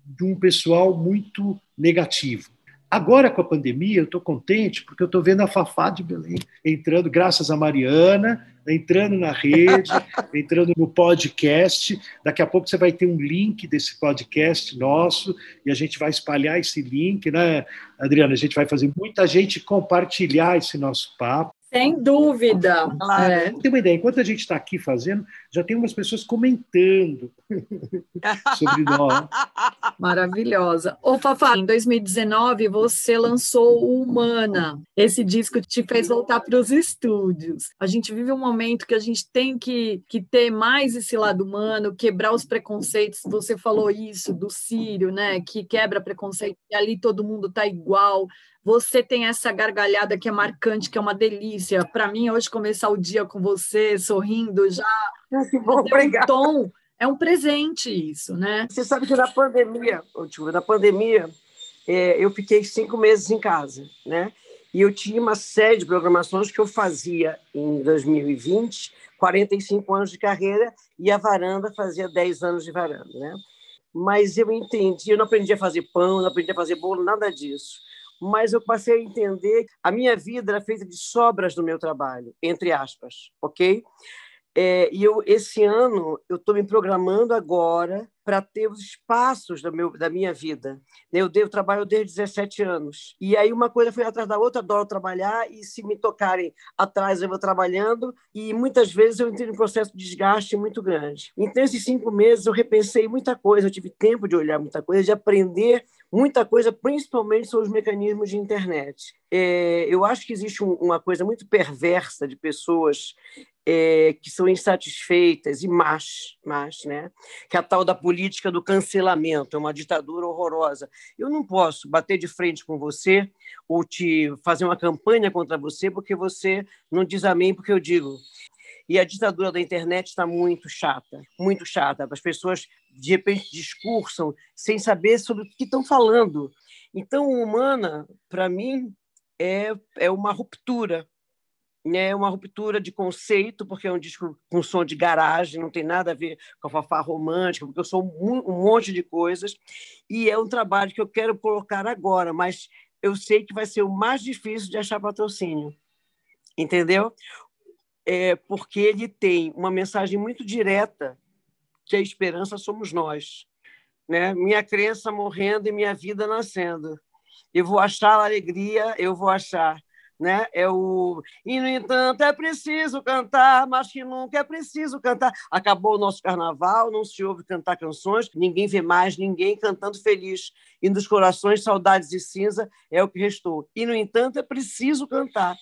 de um pessoal muito negativo. Agora, com a pandemia, eu estou contente porque eu estou vendo a Fafá de Belém entrando, graças a Mariana, entrando na rede, entrando no podcast. Daqui a pouco você vai ter um link desse podcast nosso e a gente vai espalhar esse link, né, Adriana? A gente vai fazer muita gente compartilhar esse nosso papo. Sem dúvida. Claro. É. Tem uma ideia, enquanto a gente está aqui fazendo, já tem umas pessoas comentando sobre nós. Maravilhosa. Ô, Fafá, em 2019 você lançou o Humana. Esse disco te fez voltar para os estúdios. A gente vive um momento que a gente tem que, que ter mais esse lado humano, quebrar os preconceitos. Você falou isso do Sírio, né? Que quebra preconceito, e ali todo mundo tá igual. Você tem essa gargalhada que é marcante, que é uma delícia. Para mim, hoje, começar o dia com você, sorrindo já. Ah, que bom, um tom. É um presente isso, né? Você sabe que na pandemia, na pandemia, é, eu fiquei cinco meses em casa, né? E eu tinha uma série de programações que eu fazia em 2020, 45 anos de carreira, e a varanda fazia 10 anos de varanda, né? Mas eu entendi, eu não aprendi a fazer pão, não aprendi a fazer bolo, nada disso mas eu passei a entender que a minha vida era feita de sobras do meu trabalho, entre aspas, ok? É, e eu, esse ano, eu estou me programando agora para ter os espaços da, meu, da minha vida. Eu devo trabalho desde 17 anos. E aí uma coisa foi atrás da outra, adoro trabalhar, e se me tocarem atrás, eu vou trabalhando, e muitas vezes eu entrei num processo de desgaste muito grande. Então, esses cinco meses, eu repensei muita coisa, eu tive tempo de olhar muita coisa, de aprender muita coisa, principalmente sobre os mecanismos de internet. É, eu acho que existe um, uma coisa muito perversa de pessoas é, que são insatisfeitas e más, más, né? Que é a tal da política do cancelamento, é uma ditadura horrorosa. Eu não posso bater de frente com você ou te fazer uma campanha contra você porque você não diz amém porque eu digo. E a ditadura da internet está muito chata, muito chata. As pessoas, de repente, discursam sem saber sobre o que estão falando. Então, Humana, para mim, é, é uma ruptura. É uma ruptura de conceito, porque é um disco com som de garagem, não tem nada a ver com a fafá romântica, porque eu sou um, um monte de coisas. E é um trabalho que eu quero colocar agora, mas eu sei que vai ser o mais difícil de achar patrocínio entendeu? é, porque ele tem uma mensagem muito direta que a esperança somos nós. Né? Minha crença morrendo e minha vida nascendo. Eu vou achar a alegria, eu vou achar né? É o e no entanto é preciso cantar, mas que nunca é preciso cantar. Acabou o nosso carnaval, não se ouve cantar canções, ninguém vê mais ninguém cantando feliz. E nos corações saudades e cinza é o que restou. E no entanto é preciso cantar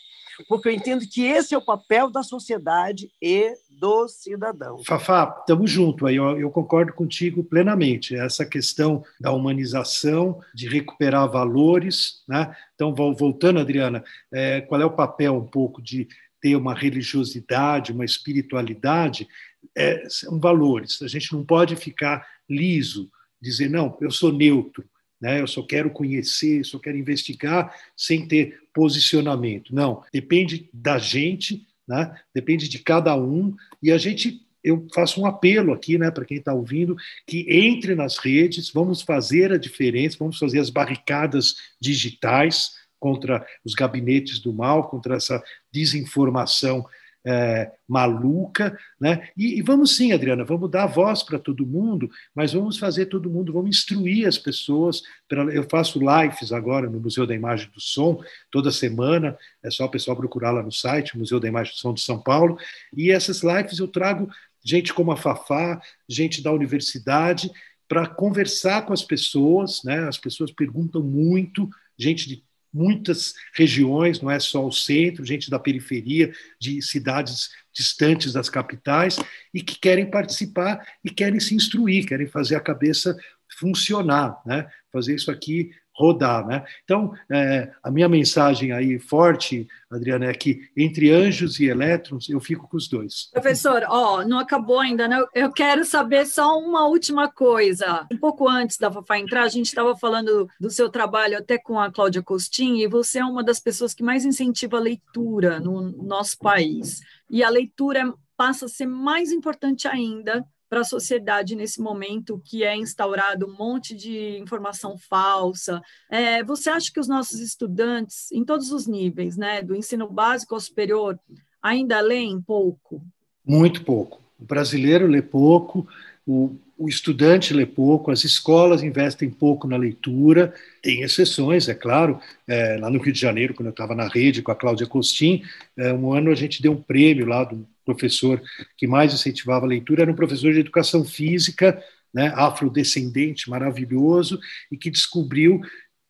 porque eu entendo que esse é o papel da sociedade e do cidadão. Fafá, estamos juntos aí, eu, eu, concordo contigo plenamente. Essa questão da humanização, de recuperar valores, né? Então, voltando, Adriana, é, qual é o papel um pouco de ter uma religiosidade, uma espiritualidade? É, são valores. A gente não pode ficar liso, dizer, não, eu sou neutro né? Eu só quero conhecer, só quero investigar sem ter posicionamento. Não, depende da gente, né? Depende de cada um e a gente eu faço um apelo aqui, né, para quem está ouvindo, que entre nas redes, vamos fazer a diferença, vamos fazer as barricadas digitais contra os gabinetes do mal, contra essa desinformação é, maluca, né? E, e, vamos sim, Adriana, vamos dar voz para todo mundo, mas vamos fazer todo mundo, vamos instruir as pessoas. Pra, eu faço lives agora no Museu da Imagem do Som toda semana, é só o pessoal procurar lá no site, Museu da Imagem do Som de São Paulo, e essas lives eu trago gente como a Fafá, gente da universidade, para conversar com as pessoas, né? As pessoas perguntam muito, gente de muitas regiões, não é só o centro, gente da periferia, de cidades distantes das capitais, e que querem participar e querem se instruir, querem fazer a cabeça funcionar, né? fazer isso aqui rodar. Né? Então, é, a minha mensagem aí forte, Adriana, é que entre anjos e elétrons, eu fico com os dois. Professor, ó, não acabou ainda, né? Eu quero saber só uma última coisa. Um pouco antes da Fafá entrar, a gente estava falando do seu trabalho até com a Cláudia Costin, e você é uma das pessoas que mais incentiva a leitura no nosso país. E a leitura passa a ser mais importante ainda para a sociedade nesse momento que é instaurado um monte de informação falsa. É, você acha que os nossos estudantes, em todos os níveis, né, do ensino básico ao superior, ainda leem pouco? Muito pouco. O brasileiro lê pouco, o, o estudante lê pouco, as escolas investem pouco na leitura, tem exceções, é claro. É, lá no Rio de Janeiro, quando eu estava na rede com a Cláudia Costin, é, um ano a gente deu um prêmio lá do professor que mais incentivava a leitura, era um professor de educação física, né, afrodescendente, maravilhoso, e que descobriu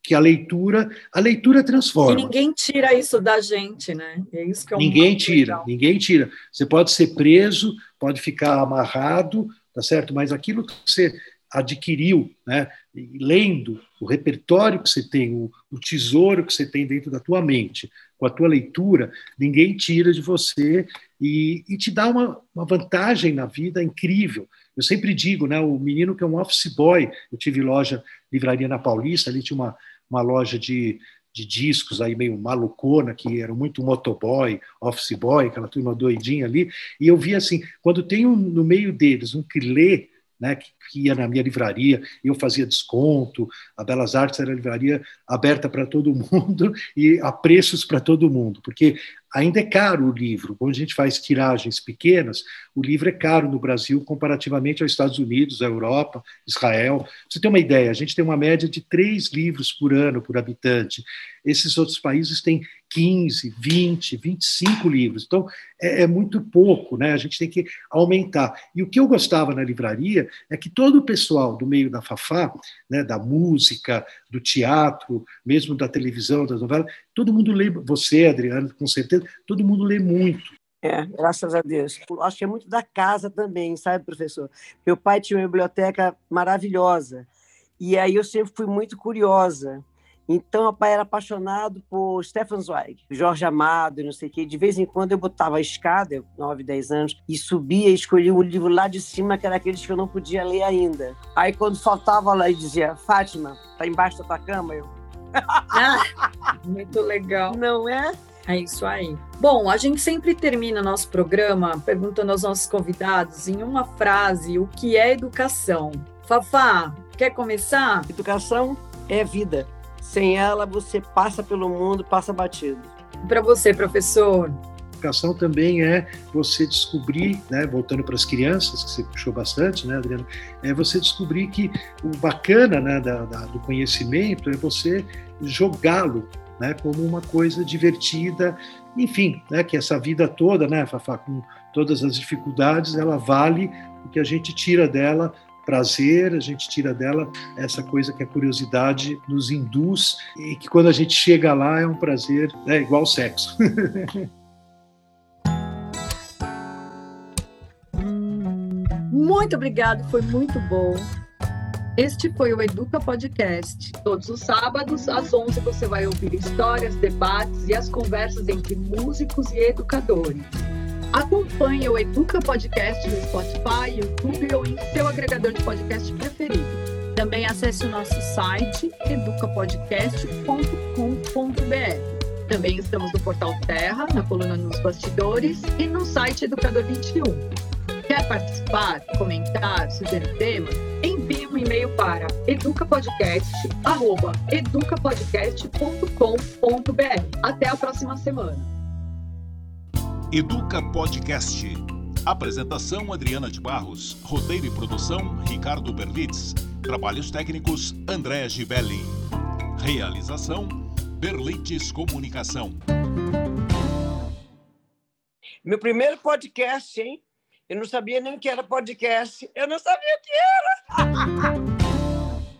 que a leitura, a leitura transforma. E ninguém tira isso da gente, né? É isso que é ninguém tira, legal. ninguém tira. Você pode ser preso, pode ficar amarrado, tá certo? Mas aquilo que você adquiriu, né, lendo o repertório que você tem, o, o, tesouro que você tem dentro da tua mente, com a tua leitura, ninguém tira de você e, e te dá uma, uma, vantagem na vida incrível. Eu sempre digo, né, o menino que é um office boy, eu tive loja, livraria na Paulista, ali tinha uma, uma loja de, de discos aí meio malucona, que eram muito motoboy, office boy, aquela turma doidinha ali, e eu vi assim, quando tem um, no meio deles um que lê, né, que, que, ia na minha livraria, eu fazia desconto, a Belas Artes era livraria aberta para todo mundo e a preços para todo mundo, porque ainda é caro o livro. Quando a gente faz tiragens pequenas, o livro é caro no Brasil comparativamente aos Estados Unidos, à Europa, Israel. Você tem uma ideia, a gente tem uma média de três livros por ano por habitante. Esses outros países têm 15, 20, 25 livros. Então, é, é, muito pouco, né? A gente tem que aumentar. E o que eu gostava na livraria é que todo o pessoal do meio da Fafá, né, da música, do teatro, mesmo da televisão, das novelas, todo mundo lê, você, Adriano, com certeza, todo mundo lê muito. É, graças a Deus. Eu acho que é muito da casa também, sabe, professor? Meu pai tinha uma biblioteca maravilhosa. E aí eu sempre fui muito curiosa. Então, o pai era apaixonado por Stefan Zweig, Jorge Amado, não sei o quê. De vez em quando eu botava a escada, eu, 9, 10 anos, e subia e escolhia um livro lá de cima, que era aqueles que eu não podia ler ainda. Aí, quando faltava lá, e dizia, Fátima, tá embaixo da tua cama? Eu... ah, muito legal. Não é? É isso aí. Bom, a gente sempre termina nosso programa perguntando aos nossos convidados, em uma frase, o que é educação. Fafá, quer começar? Educação é vida. Sem ela, você passa pelo mundo, passa batido. Para você, professor? educação também é você descobrir, né, voltando para as crianças, que você puxou bastante, né, Adriano, é você descobrir que o bacana né, da, da, do conhecimento é você jogá-lo né, como uma coisa divertida, enfim, né, que essa vida toda, né, Fafá, com todas as dificuldades, ela vale o que a gente tira dela prazer, a gente tira dela essa coisa que a curiosidade nos induz e que quando a gente chega lá é um prazer, é né, igual sexo. Muito obrigado, foi muito bom. Este foi o Educa Podcast. Todos os sábados, às 11, você vai ouvir histórias, debates e as conversas entre músicos e educadores. Acompanhe o Educa Podcast no Spotify, YouTube ou em seu agregador de podcast preferido. Também acesse o nosso site educapodcast.com.br. Também estamos no Portal Terra, na coluna Nos Bastidores e no site Educador 21. Quer participar, comentar, sugerir temas? Envie um e-mail para educapodcast.educapodcast.com.br. Até a próxima semana. Educa Podcast. Apresentação Adriana de Barros. Roteiro e produção Ricardo Berlitz. Trabalhos técnicos André Gibelli. Realização Berlitz Comunicação. Meu primeiro podcast, hein? Eu não sabia nem o que era podcast. Eu não sabia o que era.